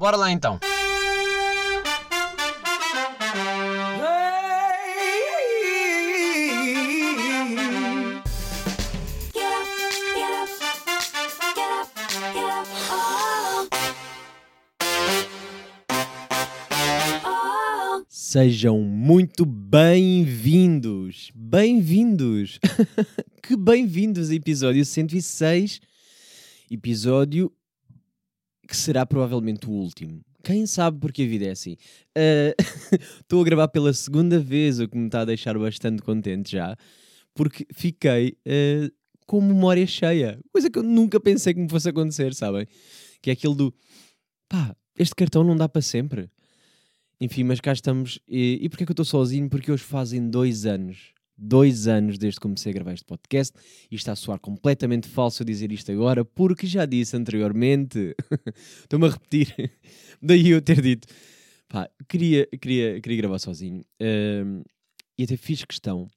Bora lá então. Sejam muito bem-vindos. Bem-vindos. que bem-vindos a episódio 106. Episódio que será provavelmente o último. Quem sabe porque a vida é assim. Ah, estou uh, a gravar pela segunda vez, o que me está a deixar bastante contente já, porque fiquei uh, com memória cheia. Coisa que eu nunca pensei que me fosse acontecer, sabem? Que é aquilo do pá, este cartão não dá para sempre. Enfim, mas cá estamos. E, e porquê que eu estou sozinho? Porque hoje fazem dois anos. Dois anos desde que comecei a gravar este podcast. E está a soar completamente falso dizer isto agora, porque já disse anteriormente. Estou-me a repetir. Daí eu ter dito. Pá, queria, queria, queria gravar sozinho. Uh, e até fiz questão.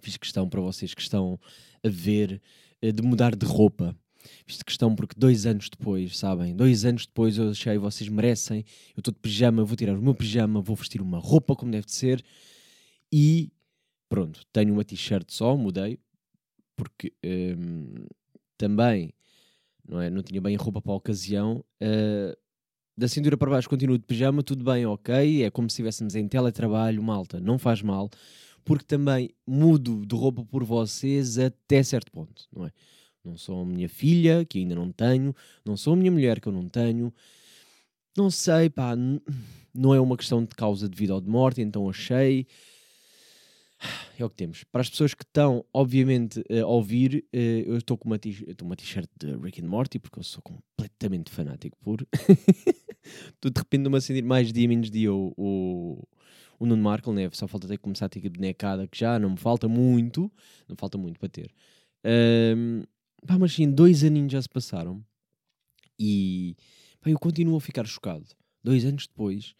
Fiz questão para vocês que estão a ver uh, de mudar de roupa Fiz questão porque dois anos depois, sabem? Dois anos depois eu achei, vocês merecem. Eu estou de pijama, vou tirar o meu pijama, vou vestir uma roupa como deve de ser. E pronto, tenho uma t-shirt só, mudei. Porque hum, também não, é? não tinha bem roupa para a ocasião. Uh, da cintura para baixo continuo de pijama, tudo bem, ok. É como se estivéssemos em teletrabalho, malta, não faz mal. Porque também mudo de roupa por vocês até certo ponto, não é? Não sou a minha filha, que ainda não tenho. Não sou a minha mulher, que eu não tenho. Não sei, pá. Não é uma questão de causa de vida ou de morte, então achei. É o que temos. Para as pessoas que estão, obviamente, a ouvir, eh, eu estou com uma t-shirt de Rick and Morty, porque eu sou completamente fanático por. estou de repente numa sentir mais dia menos dia o, o, o Nuno Markle, né? Só falta ter que começar a ter que bonecada, que já não me falta muito, não falta muito para ter. Um, Pá, mas sim, dois aninhos já se passaram e pá, eu continuo a ficar chocado. Dois anos depois,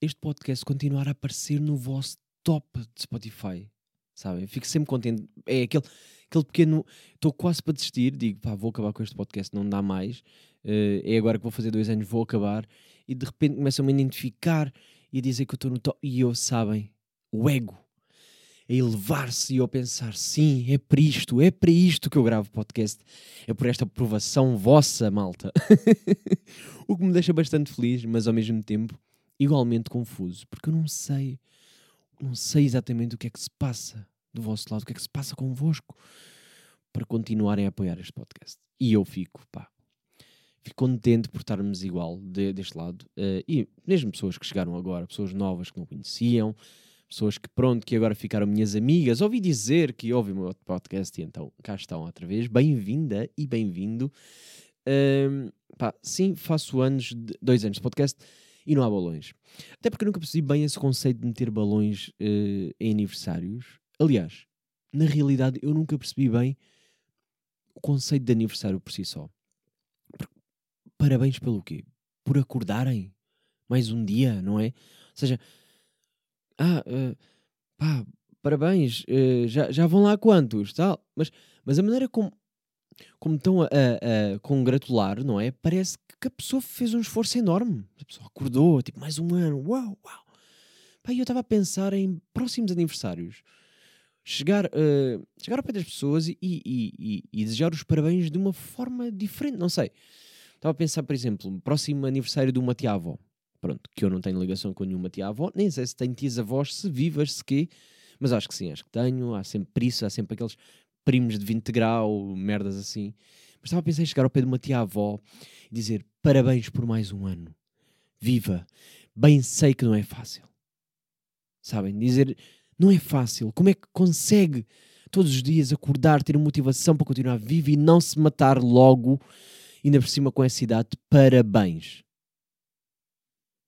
este podcast continuar a aparecer no vosso top de Spotify. Sabem? Fico sempre contente. É aquele, aquele pequeno. Estou quase para desistir. Digo, pá, vou acabar com este podcast, não dá mais. Uh, é agora que vou fazer dois anos, vou acabar. E de repente começam-me a identificar e a dizer que eu estou no top. E eu, sabem, o ego a elevar-se e eu pensar: sim, é para isto, é para isto que eu gravo podcast, é por esta aprovação vossa, malta. o que me deixa bastante feliz, mas ao mesmo tempo igualmente confuso, porque eu não sei, não sei exatamente o que é que se passa do vosso lado, o que é que se passa convosco para continuarem a apoiar este podcast. E eu fico, pá, fico contente por estarmos igual de, deste lado. Uh, e mesmo pessoas que chegaram agora, pessoas novas que não conheciam, pessoas que, pronto, que agora ficaram minhas amigas. Ouvi dizer que ouvi o meu podcast e então cá estão outra vez. Bem-vinda e bem-vindo. Um, pá, sim, faço anos, de, dois anos de podcast e não há balões. Até porque eu nunca percebi bem esse conceito de meter balões uh, em aniversários. Aliás, na realidade, eu nunca percebi bem o conceito de aniversário por si só. Parabéns pelo quê? Por acordarem mais um dia, não é? Ou seja, ah, uh, pá, parabéns, uh, já, já vão lá quantos, tal. Mas, mas a maneira como, como estão a, a, a, congratular, não é? Parece que a pessoa fez um esforço enorme. A pessoa acordou, tipo, mais um ano, uau, uau. Pá, eu estava a pensar em próximos aniversários. Chegar, uh, chegar ao pé das pessoas e, e, e, e, desejar os parabéns de uma forma diferente, não sei. Estava a pensar, por exemplo, próximo aniversário de uma tia-avó pronto, que eu não tenho ligação com nenhuma tia-avó, nem sei se tenho tias-avós, se vivas, se quê, mas acho que sim, acho que tenho, há sempre isso, há sempre aqueles primos de 20 grau, merdas assim. Mas estava a pensar em chegar ao pé de uma tia-avó e dizer parabéns por mais um ano, viva, bem sei que não é fácil. Sabem, dizer não é fácil, como é que consegue todos os dias acordar, ter motivação para continuar vivo e não se matar logo, ainda por cima com essa idade, parabéns.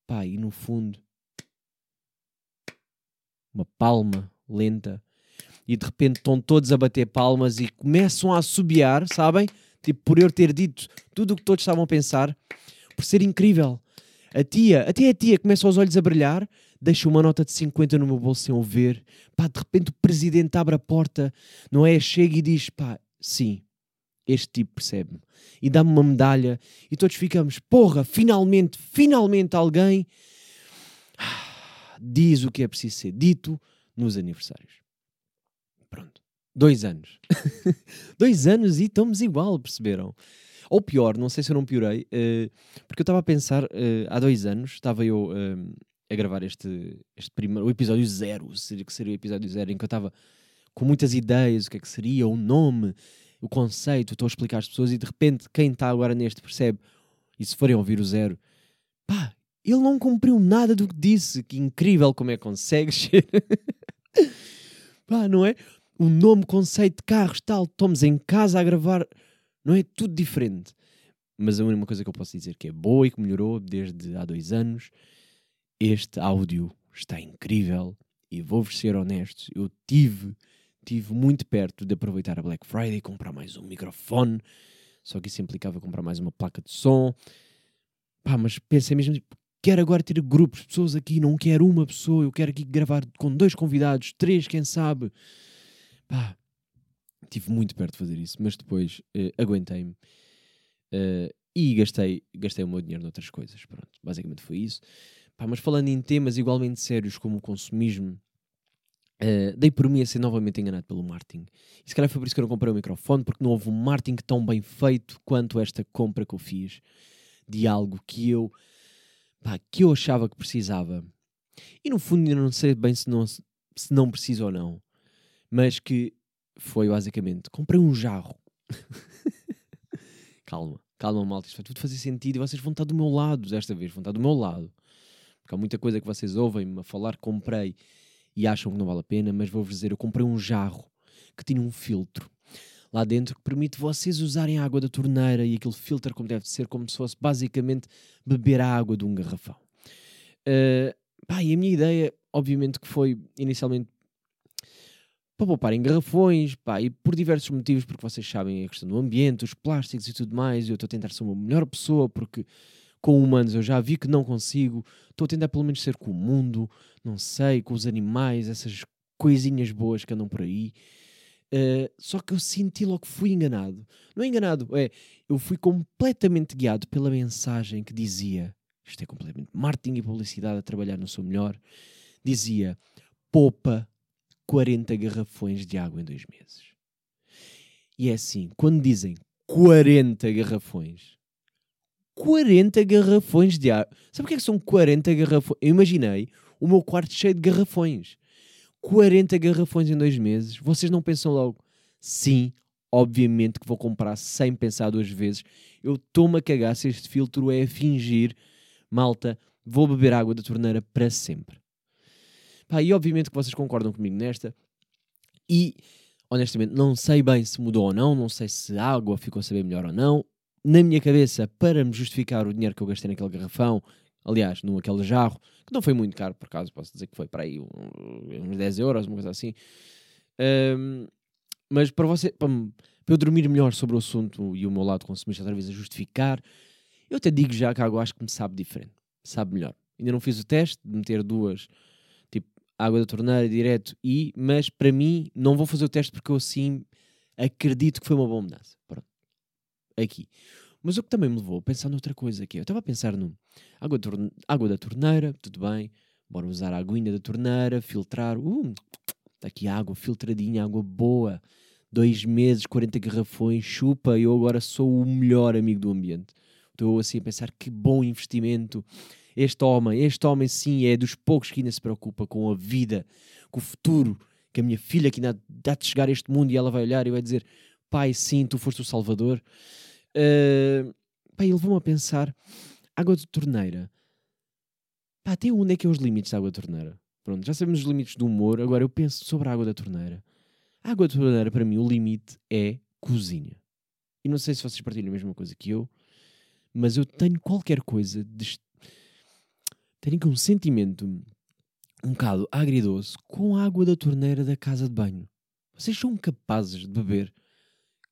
Pá, e no fundo, uma palma lenta. E de repente estão todos a bater palmas e começam a assobiar, sabem? Tipo, por eu ter dito tudo o que todos estavam a pensar, por ser incrível. A tia, até a tia começa os olhos a brilhar, deixa uma nota de 50 no meu bolso sem eu ver. Pá, de repente o presidente abre a porta, não é? Chega e diz: pá, sim, Este tipo percebe-me e dá-me uma medalha e todos ficamos, porra, finalmente, finalmente alguém diz o que é preciso ser dito nos aniversários. Pronto. Dois anos. Dois anos e estamos igual, perceberam? Ou pior, não sei se eu não piorei, uh, porque eu estava a pensar, uh, há dois anos, estava eu uh, a gravar este, este primeiro, o episódio zero, seria que seria o episódio zero, em que eu estava com muitas ideias, o que é que seria, o nome, o conceito, estou a explicar às pessoas e de repente quem está agora neste percebe, e se forem ouvir o zero, pá, ele não cumpriu nada do que disse, que incrível como é que consegue ser. pá, não é? O nome, conceito de carros, tal, estamos em casa a gravar, não é? Tudo diferente. Mas a única coisa que eu posso dizer que é boa e que melhorou desde há dois anos, este áudio está incrível e vou-vos ser honesto, eu tive estive muito perto de aproveitar a Black Friday e comprar mais um microfone, só que isso implicava comprar mais uma placa de som. Pá, mas pensei mesmo, tipo, quero agora ter grupos de pessoas aqui, não quero uma pessoa, eu quero aqui gravar com dois convidados, três, quem sabe. Pá, tive muito perto de fazer isso, mas depois uh, aguentei-me uh, e gastei, gastei o meu dinheiro noutras coisas. Pronto, basicamente foi isso. Pá, mas falando em temas igualmente sérios como o consumismo, Uh, dei por mim a ser novamente enganado pelo marketing. E se calhar foi por isso que eu não comprei o microfone, porque não houve um marketing tão bem feito quanto esta compra que eu fiz de algo que eu, pá, que eu achava que precisava. E no fundo eu não sei bem se não, se não preciso ou não. Mas que foi basicamente, comprei um jarro. calma, calma malta, isto vai tudo fazer sentido e vocês vão estar do meu lado desta vez, vão estar do meu lado. Porque há muita coisa que vocês ouvem-me a falar, comprei e acham que não vale a pena, mas vou-vos dizer, eu comprei um jarro que tinha um filtro lá dentro que permite vocês usarem a água da torneira e aquele filtro como deve ser, como se fosse basicamente beber a água de um garrafão. Uh, pá, e a minha ideia, obviamente, que foi inicialmente para poupar em garrafões, pá, e por diversos motivos, porque vocês sabem a questão do ambiente, os plásticos e tudo mais, eu estou a tentar ser uma melhor pessoa, porque com humanos eu já vi que não consigo, estou a tentar pelo menos ser com o mundo, não sei, com os animais, essas coisinhas boas que andam por aí. Uh, só que eu senti logo que fui enganado. Não é enganado, é, eu fui completamente guiado pela mensagem que dizia, isto é completamente marketing e publicidade a trabalhar no seu melhor, dizia, poupa 40 garrafões de água em dois meses. E é assim, quando dizem 40 garrafões, 40 garrafões de água. Sabe o que é que são 40 garrafões? Eu imaginei o meu quarto cheio de garrafões. 40 garrafões em dois meses. Vocês não pensam logo? Sim, obviamente que vou comprar sem pensar duas vezes. Eu estou-me a cagar se este filtro é a fingir. Malta, vou beber água da torneira para sempre. Pá, e obviamente que vocês concordam comigo nesta. E, honestamente, não sei bem se mudou ou não. Não sei se a água ficou a saber melhor ou não na minha cabeça, para me justificar o dinheiro que eu gastei naquele garrafão, aliás, no aquele jarro, que não foi muito caro, por acaso, posso dizer que foi para aí uns 10 euros, uma coisa assim. Um, mas para você, para, para, eu dormir melhor sobre o assunto e o meu lado consumista vez a justificar, eu até digo já que a água acho que me sabe diferente, sabe melhor. Ainda não fiz o teste de meter duas, água da torneira direto e, mas para mim, não vou fazer o teste porque eu assim acredito que foi uma boa mudança. Pronto aqui. Mas o que também me levou a pensar noutra coisa aqui. Eu estava a pensar no água, água da torneira, tudo bem, bora usar a aguinha da torneira, filtrar. Uh, aqui água filtradinha, água boa. Dois meses, 40 garrafões, chupa, eu agora sou o melhor amigo do ambiente. Estou assim a pensar que bom investimento. Este homem, este homem sim é dos poucos que ainda se preocupa com a vida, com o futuro, que a minha filha que ainda dá de chegar a este mundo e ela vai olhar e vai dizer: Pai, sim, tu foste o Salvador. Uh, pá, ele levou-me a pensar: água de torneira. Pá, até onde é que é os limites da água de torneira? Pronto, já sabemos os limites do humor, agora eu penso sobre a água da torneira. A água da torneira, para mim, o limite é cozinha. E não sei se vocês partilham a mesma coisa que eu, mas eu tenho qualquer coisa de. Tenho um sentimento um bocado agridoce com a água da torneira da casa de banho. Vocês são capazes de beber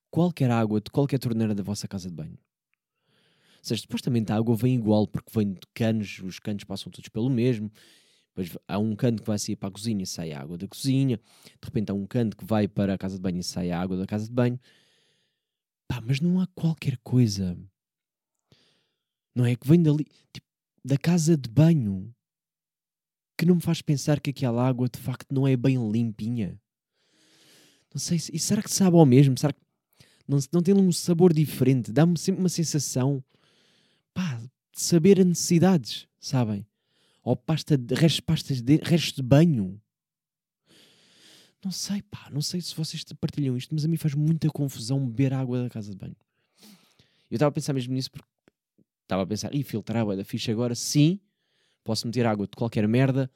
qualquer água de qualquer torneira da vossa casa de banho. Ou seja, supostamente a água vem igual, porque vem de canos, os canos passam todos pelo mesmo. Depois há um cano que vai sair para a cozinha sai a água da cozinha. De repente há um cano que vai para a casa de banho e sai a água da casa de banho. Pá, mas não há qualquer coisa. Não é que vem dali, tipo, da casa de banho, que não me faz pensar que aquela água de facto não é bem limpinha. Não sei, se, e será que sabe ao mesmo? Será que não, não tem um sabor diferente? Dá-me sempre uma sensação, pá, de saber a necessidades, sabem? Ou pasta de, restos, pastas de, restos de banho. Não sei, pá, não sei se vocês partilham isto, mas a mim faz muita confusão beber água da casa de banho. Eu estava a pensar mesmo nisso porque estava a pensar, e filtrar água da ficha agora, sim, posso meter água de qualquer merda,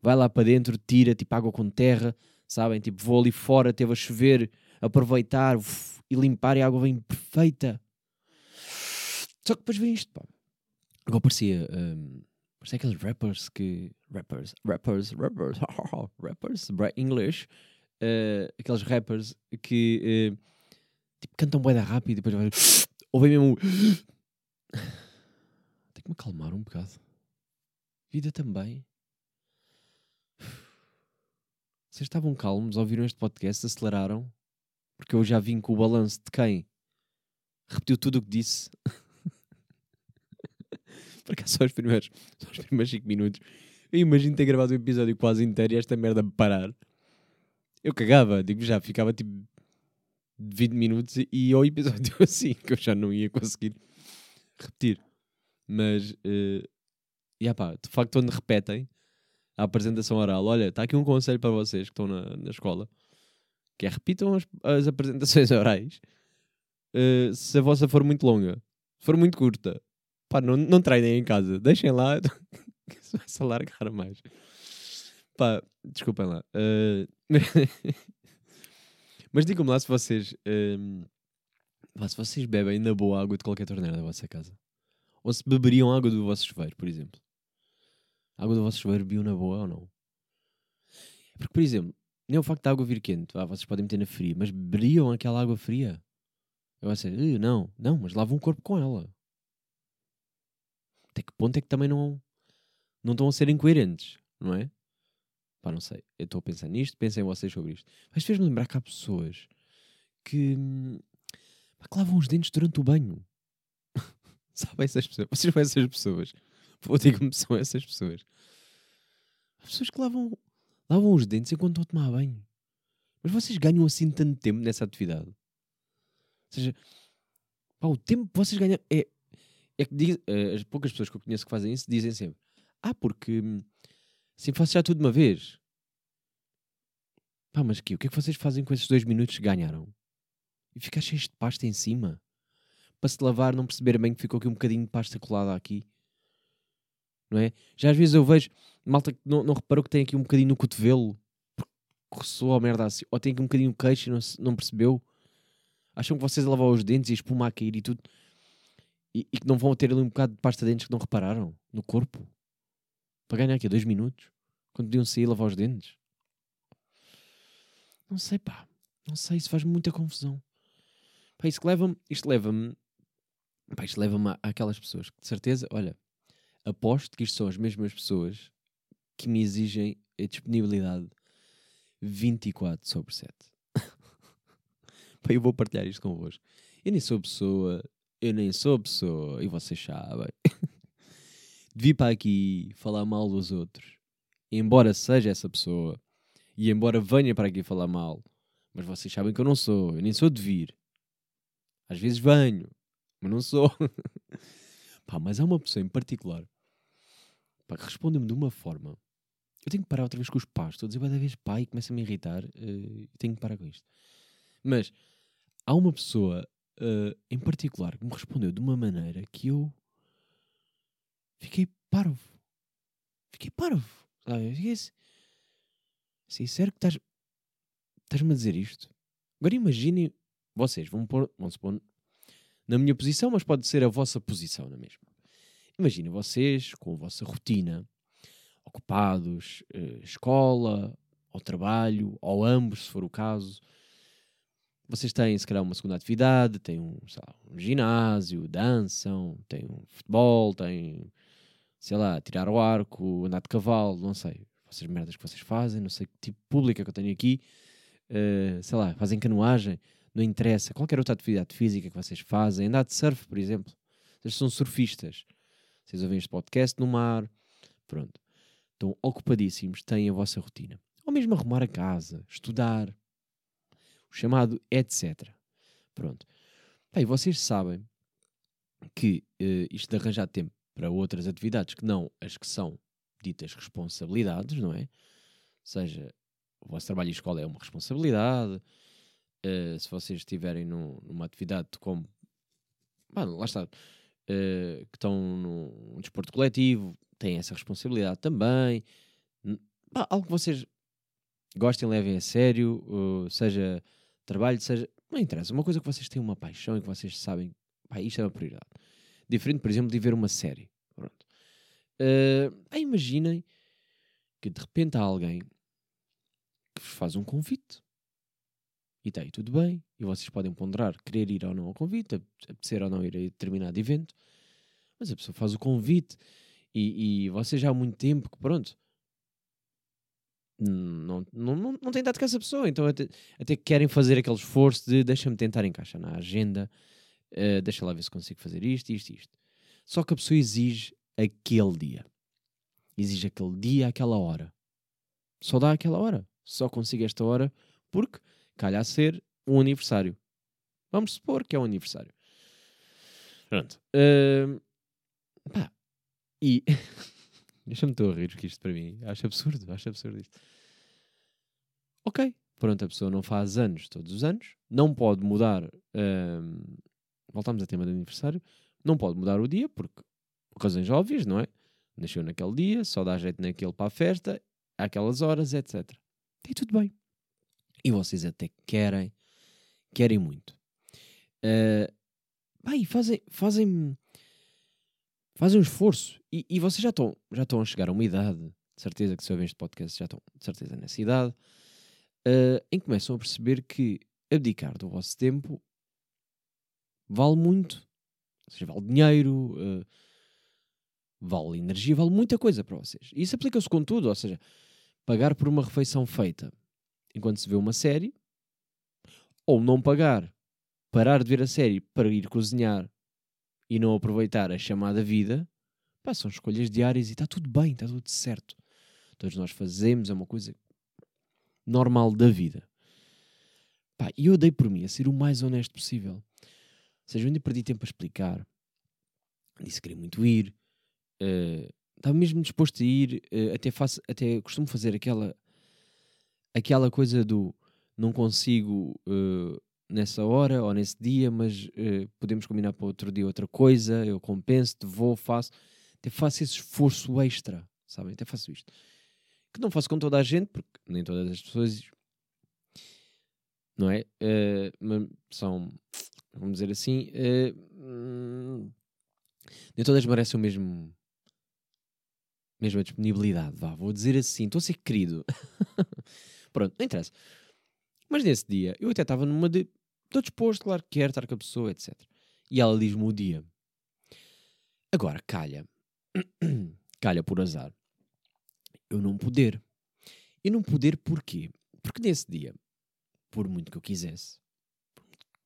vai lá para dentro, tira tipo água com terra, sabem? Tipo, vou ali fora, teve a chover, aproveitar uf, e limpar e a água vem perfeita. Só que depois vem isto, pá. Agora parecia, um, parecia aqueles rappers que. Rappers, rappers, rappers, rappers, English. Uh, aqueles rappers que uh, tipo, cantam boeda rápido e depois vai. Ou vem mesmo. Me acalmar um bocado. Vida também. Vocês estavam calmos, ouviram este podcast, aceleraram? Porque eu já vim com o balanço de quem? Repetiu tudo o que disse. Por acaso só os primeiros, só os primeiros 5 minutos. Eu imagino ter gravado o episódio quase inteiro e esta merda me parar. Eu cagava, digo já, ficava tipo 20 minutos e ao episódio assim, que eu já não ia conseguir repetir. Mas, uh, yeah, pá, de facto, quando repetem, a apresentação oral. Olha, está aqui um conselho para vocês que estão na, na escola, que é repitam as, as apresentações orais uh, se a vossa for muito longa. Se for muito curta, pá, não, não treinem em casa. Deixem lá, que se vai se alargar mais. Pá, desculpem lá. Uh, mas digam-me lá se vocês... Um, se vocês bebem na boa água de qualquer torneira da vossa casa. Ou se beberiam água do vosso chuveiro, por exemplo. A água do vosso chuveiro viu na boa ou não? Porque, por exemplo, nem o facto da água vir quente, ah, vocês podem meter na fria, mas beberiam aquela água fria? Eu vou dizer, não, não, mas lavam o corpo com ela. Até que ponto é que também não, não estão a ser incoerentes, não é? Pá, não sei. Eu estou a pensar nisto, pensem vocês sobre isto. Mas fez-me lembrar que há pessoas que, pá, que lavam os dentes durante o banho. Sabem essas pessoas? Vocês são essas pessoas Vou dizer como são essas pessoas. As pessoas que lavam, lavam os dentes enquanto estão a tomar banho. Mas vocês ganham assim tanto tempo nessa atividade? Ou seja, pá, o tempo que vocês ganham é. É que diz, uh, as poucas pessoas que eu conheço que fazem isso dizem sempre: Ah, porque assim faço já tudo de uma vez. Pá, mas aqui, o que é que vocês fazem com esses dois minutos que ganharam? E ficar cheios de pasta em cima? Para se lavar, não perceber bem que ficou aqui um bocadinho de pasta colada aqui não é? Já às vezes eu vejo malta que não, não reparou que tem aqui um bocadinho no cotovelo, soou a merda assim, ou tem aqui um bocadinho no queixo e não, não percebeu. Acham que vocês a lavar os dentes e a espuma a cair e tudo, e, e, que não vão ter ali um bocado de pasta de dentes que não repararam no corpo para ganhar aqui dois minutos quando podiam sair a lavar os dentes. Não sei, pá, não sei, isso faz muita confusão. Pá, isso leva-me, isto leva-me, pá, isto leva-me àquelas pessoas que de certeza, olha, aposto que isto são as mesmas pessoas que me exigem a disponibilidade 24 sobre 7. eu vou partilhar isto convosco. Eu nem sou pessoa, eu nem sou pessoa, e vocês sabem. de vir para aqui falar mal dos outros, embora seja essa pessoa, e embora venha para aqui falar mal, mas vocês sabem que eu não sou, eu nem sou de vir. Às vezes venho, mas não sou. Pá, mas há uma pessoa em particular que responde-me de uma forma. Eu tenho que parar outra vez com os pais. Estou a dizer, cada vez pai, começa a me irritar. Uh, tenho que parar com isto. Mas há uma pessoa uh, em particular que me respondeu de uma maneira que eu fiquei parvo. Fiquei parvo. Sabe? Fiquei assim. sério que estás. Estás-me a dizer isto? Agora imaginem, vocês vão pôr, vão se pôr na minha posição, mas pode ser a vossa posição, não é mesmo? Imaginem vocês, com a vossa rotina, ocupados, eh, escola, ao trabalho, ou ambos, se for o caso. Vocês têm, se calhar, uma segunda atividade, têm um, lá, um ginásio, dançam, têm um futebol, têm, sei lá, tirar o arco, andar de cavalo, não sei. Essas merdas que vocês fazem, não sei que tipo de pública que eu tenho aqui. Uh, sei lá, fazem canoagem, não interessa, qualquer outra atividade física que vocês fazem, andar de surf, por exemplo. Vocês são surfistas. Vocês ouvem este podcast no mar, pronto. Estão ocupadíssimos, têm a vossa rotina. Ou mesmo arrumar a casa, estudar, o chamado etc. Pronto. E vocês sabem que uh, isto de arranjar tempo para outras atividades que não as que são ditas responsabilidades, não é? Ou seja, o vosso trabalho e escola é uma responsabilidade. Uh, se vocês estiverem num, numa atividade como. Lá está. Uh, que estão num desporto coletivo, têm essa responsabilidade também. Bah, algo que vocês gostem, levem a sério, uh, seja trabalho, seja. Não interessa. Uma coisa que vocês têm uma paixão e que vocês sabem, pá, isto é uma prioridade. Diferente, por exemplo, de ver uma série. Pronto. Uh, imaginem que de repente há alguém que vos faz um convite. E está aí tudo bem. E vocês podem ponderar querer ir ou não ao convite, apetecer ou não ir a determinado evento. Mas a pessoa faz o convite e, e vocês já há muito tempo que, pronto, não, não, não, não têm dado com essa pessoa. Então até, até querem fazer aquele esforço de deixa-me tentar encaixar na agenda, uh, deixa lá ver se consigo fazer isto, isto, isto. Só que a pessoa exige aquele dia. Exige aquele dia, aquela hora. Só dá aquela hora. Só consigo esta hora porque calha a ser um aniversário. Vamos supor que é um aniversário. Pronto. Uh, pá. E. Deixa-me estou a rir, que isto para mim acho absurdo. Acho absurdo isto. Ok. Pronto, a pessoa não faz anos todos os anos. Não pode mudar. Uh, voltamos ao tema do aniversário. Não pode mudar o dia, porque por razões óbvias, não é? Nasceu naquele dia, só dá jeito naquele para a festa, àquelas horas, etc. E tudo bem. E vocês até querem, querem muito. Uh, bem, fazem, fazem, fazem um esforço. E, e vocês já estão, já estão a chegar a uma idade, de certeza que se ouvem este podcast já estão, de certeza, nessa idade, uh, em que começam a perceber que abdicar do vosso tempo vale muito. Ou seja, vale dinheiro, uh, vale energia, vale muita coisa para vocês. E isso aplica-se com tudo, ou seja, pagar por uma refeição feita enquanto se vê uma série, ou não pagar, parar de ver a série para ir cozinhar e não aproveitar a chamada vida, pá, são escolhas diárias e está tudo bem, está tudo certo. Todos nós fazemos, é uma coisa normal da vida. Pá, e eu dei por mim a ser o mais honesto possível. Ou seja, eu ainda perdi tempo a explicar. Disse que queria muito ir. Uh, estava mesmo disposto a ir. Uh, até, faço, até costumo fazer aquela, aquela coisa do não consigo uh, nessa hora ou nesse dia, mas podemos combinar para outro dia outra coisa. Eu compenso-te, vou, faço. Até faço esse esforço extra, sabem? Até faço isto. Que não faço com toda a gente, porque nem todas as pessoas não é? Uh, são, vamos dizer assim, uh, nem todas merecem o mesmo mesma disponibilidade, vá, vou dizer assim, estou a ser querido. Pronto, não interessa. Mas nesse dia, eu até estava numa de. Estou disposto, claro que quero estar com a pessoa, etc. E ela diz-me o dia. Agora, calha. calha por azar. Eu não poder. E não poder porquê? Porque nesse dia, por muito que eu quisesse,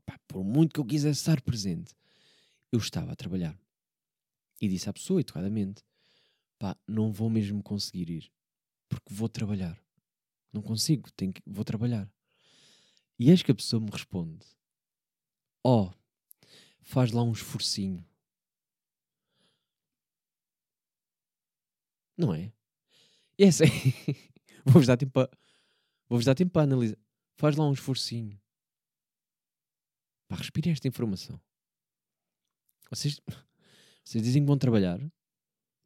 pá, por muito que eu quisesse estar presente, eu estava a trabalhar. E disse à pessoa, educadamente, pá, não vou mesmo conseguir ir, porque vou trabalhar. Não consigo, tenho que, vou trabalhar. E eis que a pessoa me responde: Oh, faz lá um esforcinho. Não é? E é assim. Vou-vos dar tempo para. Vou-vos dar tempo para analisar. Faz lá um esforcinho. Pá, respirem esta informação. Vocês, vocês dizem que vão trabalhar,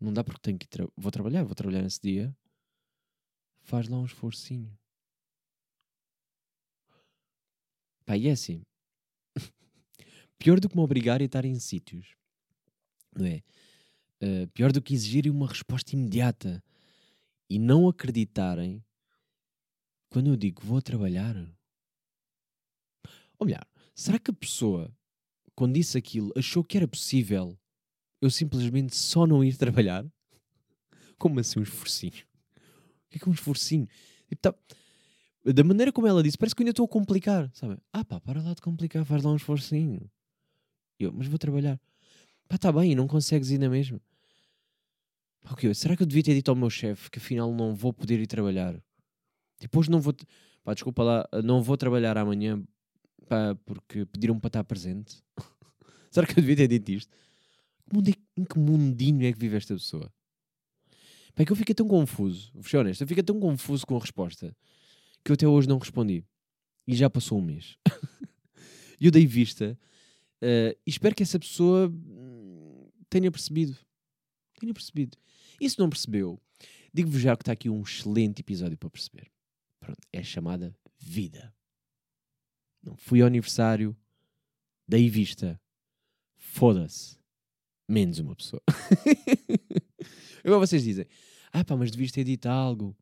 não dá porque tenho que tra vou trabalhar, vou trabalhar nesse dia. Faz lá um esforcinho. Pá, e é assim. pior do que me obrigar a estar em sítios. Não é? Uh, pior do que exigirem uma resposta imediata e não acreditarem quando eu digo vou trabalhar. Ou melhor, será que a pessoa, quando disse aquilo, achou que era possível eu simplesmente só não ir trabalhar? Como assim um esforcinho? Que é que é um esforcinho? Tipo, tá... da maneira como ela disse, parece que eu ainda estou a complicar, sabe? Ah pá, para lá de complicar, faz lá um esforcinho. Eu, mas vou trabalhar. Pá, tá bem, não consegues ir na mesma. Pá, okay, será que eu devia ter dito ao meu chefe que afinal não vou poder ir trabalhar? Depois não vou... Pá, desculpa lá, não vou trabalhar amanhã pá, porque pediram-me para estar presente. será que eu devia ter dito isto? Em que mundinho é que vive esta pessoa? Pá, é que eu fiquei tão confuso, vou ser honesto, eu fiquei tão confuso com a resposta que eu até hoje não respondi. E já passou um mês. E eu dei vista uh, e espero que essa pessoa hum, tenha percebido. Tenha percebido. E se não percebeu, digo-vos já que está aqui um excelente episódio para perceber. Pronto, é chamada Vida. Não fui ao aniversário, dei vista. Foda-se. Menos uma pessoa. Agora vocês dizem, ah pá, mas devias ter dito algo.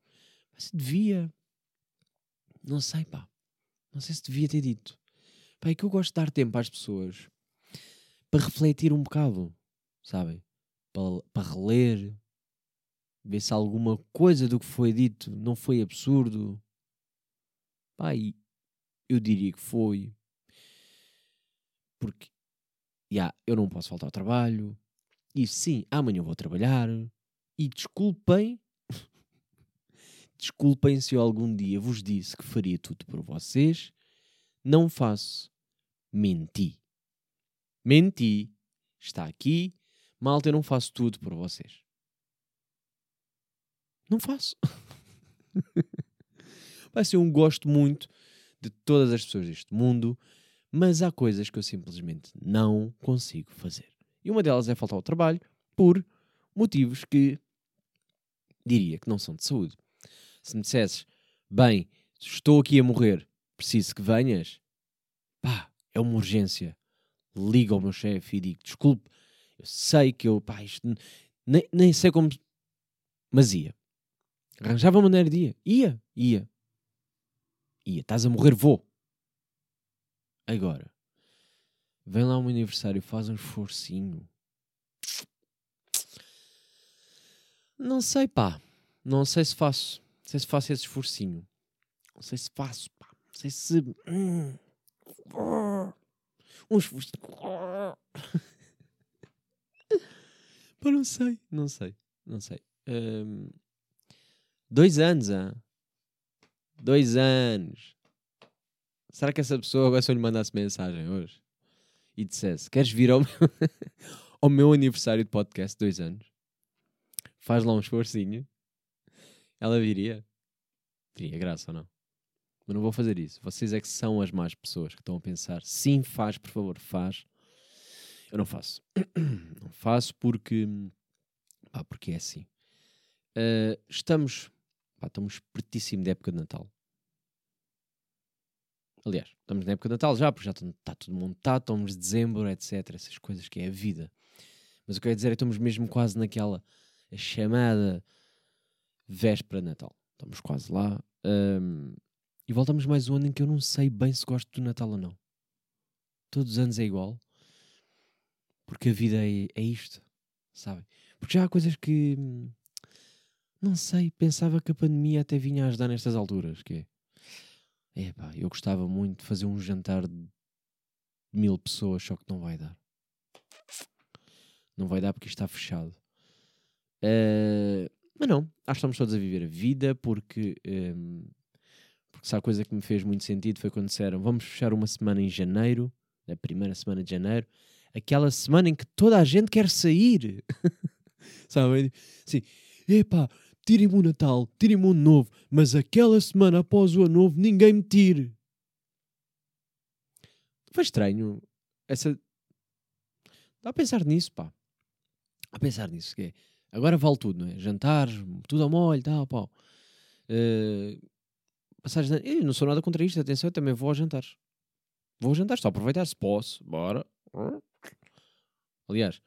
Mas devia. Não sei, pá. Não sei se devia ter dito. Pá, é que eu gosto de dar tempo às pessoas para refletir um bocado, sabem? Para, para reler, ver se alguma coisa do que foi dito não foi absurdo. Pá, eu diria que foi. Porque, já, yeah, eu não posso faltar ao trabalho. E sim, amanhã vou trabalhar. E desculpem Desculpem se eu algum dia vos disse que faria tudo por vocês. Não faço. Menti. Menti. Está aqui. Malta, eu não faço tudo por vocês. Não faço. Vai ser um gosto muito de todas as pessoas deste mundo, mas há coisas que eu simplesmente não consigo fazer. E uma delas é faltar ao trabalho por motivos que diria que não são de saúde se me dissesses, bem, estou aqui a morrer, preciso que venhas, pá, é uma urgência. Liga ao meu chefe e digo, desculpe, eu sei que eu, pá, isto, nem, nem sei como, mas ia. Arranjava maneira de ir. Ia, ia. Ia, estás a morrer, vou. Agora, vem lá meu aniversário, faz um esforcinho. Não sei, pá. Não sei se faço. Não sei se faço esse esforcinho. Não sei se faço, pá. Não sei se. Hum, um esforço. pá, não sei. Não sei. Não sei. Um, dois anos, ah? Dois anos. Será que essa pessoa agora se eu lhe mandasse mensagem hoje e dissesse: Queres vir ao meu, ao meu aniversário de podcast, dois anos? Faz lá um esforcinho ela viria? Teria graça ou não? Mas não vou fazer isso. Vocês é que são as más pessoas que estão a pensar. Sim, faz, por favor, faz. Eu não faço. não faço porque. Pá, porque é assim. Uh, estamos. Pá, estamos pertíssimo da época de Natal. Aliás, estamos na época de Natal já, porque já está tudo montado, estamos de dezembro, etc. Essas coisas que é a vida. Mas o que eu ia dizer é que estamos mesmo quase naquela chamada véspera de Natal. Estamos quase lá. Um, e voltamos mais um ano em que eu não sei bem se gosto do Natal ou não. Todos os anos é igual. Porque a vida é, é isto, sabem? Porque já há coisas que. Não sei, pensava que a pandemia até vinha a ajudar nestas alturas. Que é. Epá, eu gostava muito de fazer um jantar de mil pessoas, só que não vai dar. Não vai dar porque está fechado. Uh, mas não, acho que estamos todos a viver a vida porque, um, porque se há coisa que me fez muito sentido foi quando disseram vamos fechar uma semana em janeiro, a primeira semana de janeiro, aquela semana em que toda a gente quer sair. Sabe? Sim, epá, tirem-me o Natal, tirem-me o Ano Novo, mas aquela semana após o Ano Novo ninguém me tire. Foi estranho. Essa. Dá a pensar nisso, pá. A pensar nisso. Que é Agora vale tudo, não é? Jantares, tudo ao molho, tal, pau. Uh, passagens de... Eu não sou nada contra isto, atenção, eu também vou aos jantares. Vou aos jantares, só aproveitar se posso, bora. Aliás,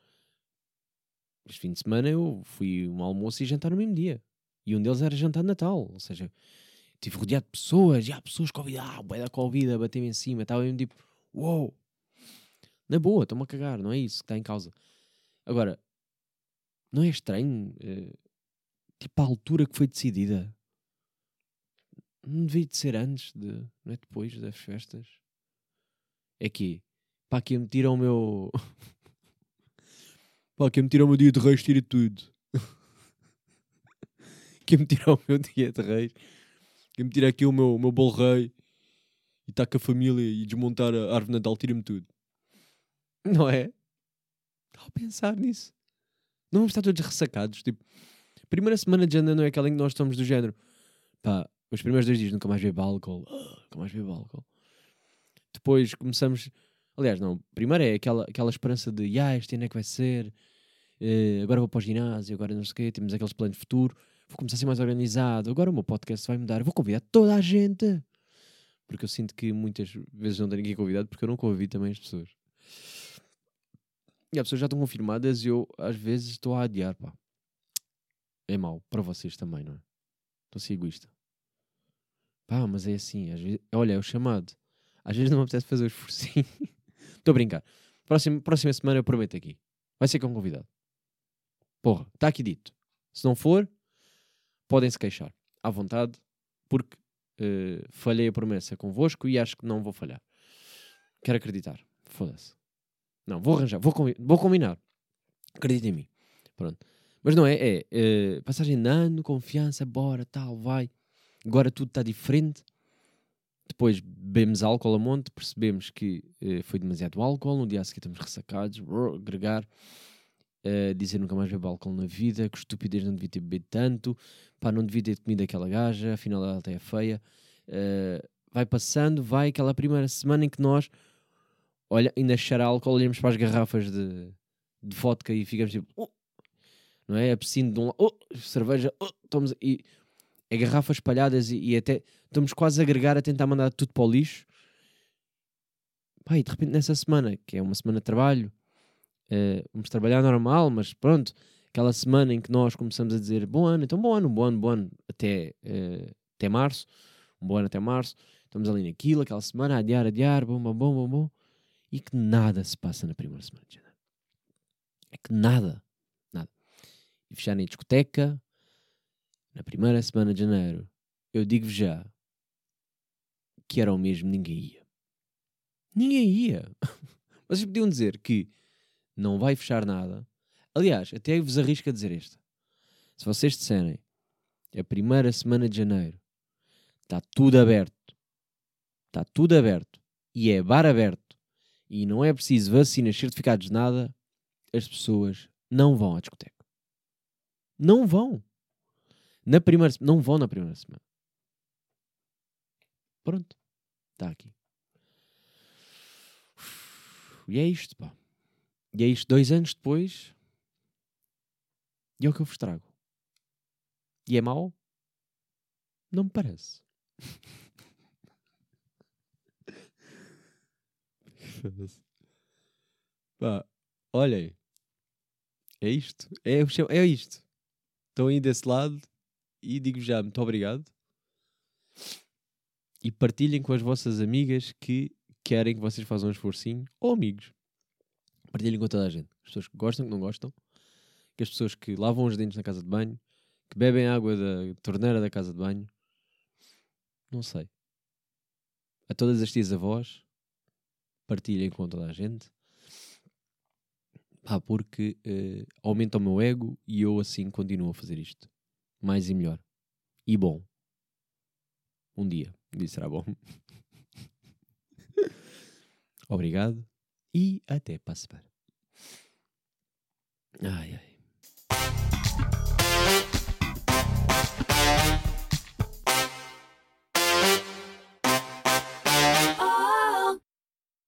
este fim de semana eu fui um almoço e jantar no mesmo dia. E um deles era jantar de Natal, ou seja, estive rodeado de pessoas, já pessoas Covid, ah, vai da Covid, a bater-me em cima, estava mesmo tipo, uou, wow. na boa, estou-me a cagar, não é isso que está em causa. Agora, não é estranho? Uh, tipo, a altura que foi decidida. não devia de ser antes, de, não é depois das festas. É que, pá, que me tiram o meu. pá, que me tirar o meu dia de reis, tira tudo. que me tirar o meu dia de reis, que me tirar aqui o meu, o meu bolo rei e estar com a família e desmontar a árvore de Natal, tira-me tudo. Não é? Estava a pensar nisso. Não vamos estar todos ressacados. Tipo, primeira semana de janeiro não é aquela em que nós estamos do género. Pá, os primeiros dois dias nunca mais bebo álcool. Nunca mais bebo álcool. Depois começamos. Aliás, não. Primeiro é aquela, aquela esperança de ah, este ano é que vai ser. Uh, agora vou para o ginásio, agora não sei o quê. Temos aqueles planos de futuro. Vou começar a ser mais organizado. Agora o meu podcast vai mudar. Vou convidar toda a gente. Porque eu sinto que muitas vezes não tenho ninguém convidado porque eu não convido também as pessoas. E as pessoas já estão confirmadas e eu às vezes estou a adiar, pá. É mau para vocês também, não é? Estou a ser egoísta. Pá, mas é assim, às vezes, olha, é o chamado. Às vezes não me apetece fazer o esforcinho. Estou a brincar. Próxima, próxima semana eu prometo aqui. Vai ser com um convidado. Porra, está aqui dito. Se não for, podem se queixar. À vontade, porque uh, falhei a promessa convosco e acho que não vou falhar. Quero acreditar. Foda-se. Não, vou arranjar, vou, combi vou combinar. Acredita em mim. Pronto. Mas não é, é uh, passagem de ano, confiança, bora, tal, vai. Agora tudo está diferente. Depois bebemos álcool a monte, percebemos que uh, foi demasiado álcool. No dia a seguir estamos ressacados, agregar, uh, dizer nunca mais bebo álcool na vida, que estupidez não devia ter bebido tanto, pá, não devia ter comido aquela gaja, afinal ela até é feia. Uh, vai passando, vai aquela primeira semana em que nós, olha, ainda cheira álcool, olhamos para as garrafas de, de vodka e ficamos tipo, oh! não é? A piscina de um lado, oh! cerveja, oh! Estamos, e é garrafas espalhadas e, e, até estamos quase a agregar a tentar mandar tudo para o lixo. Pai, de repente nessa semana, que é uma semana de trabalho, uh, vamos trabalhar normal, mas pronto, aquela semana em que nós começamos a dizer bom ano, então bom ano, bom ano, bom ano, até, uh, até março, um bom ano até março, estamos ali naquilo, aquela semana, adiar, adiar, bom, bom, bom, bom, bom, e que nada se passa na primeira semana de janeiro. É que nada, nada. E fechar em discoteca, na primeira semana de janeiro, eu digo-vos já que era o mesmo, ninguém ia. Ninguém ia. Vocês podiam dizer que não vai fechar nada. Aliás, até vos arrisco a dizer esta. Se vocês disserem a primeira semana de janeiro está tudo aberto, está tudo aberto e é bar aberto e não é preciso vacinas, certificados, nada, as pessoas não vão à discoteca. Não vão. Na primeira Não vão na primeira semana. Pronto. Está aqui. E é isto, pá. E é isto dois anos depois. E é o que eu vos trago. E é mau? Não me parece. Pá, olhem. É isto. É, é isto. Estão aí desse lado e digo já muito obrigado. E partilhem com as vossas amigas que querem que vocês façam um esforcinho, ou amigos. Partilhem com toda a gente. As pessoas que gostam, que não gostam, que as pessoas que lavam os dentes na casa de banho, que bebem água da torneira da casa de banho. Não sei. A todas as tias avós, partilhem com toda a gente. Pá, porque uh, aumenta o meu ego e eu assim continuo a fazer isto mais e melhor. E bom. Um dia. Isso será bom. Obrigado e até para a semana. Ai, ai.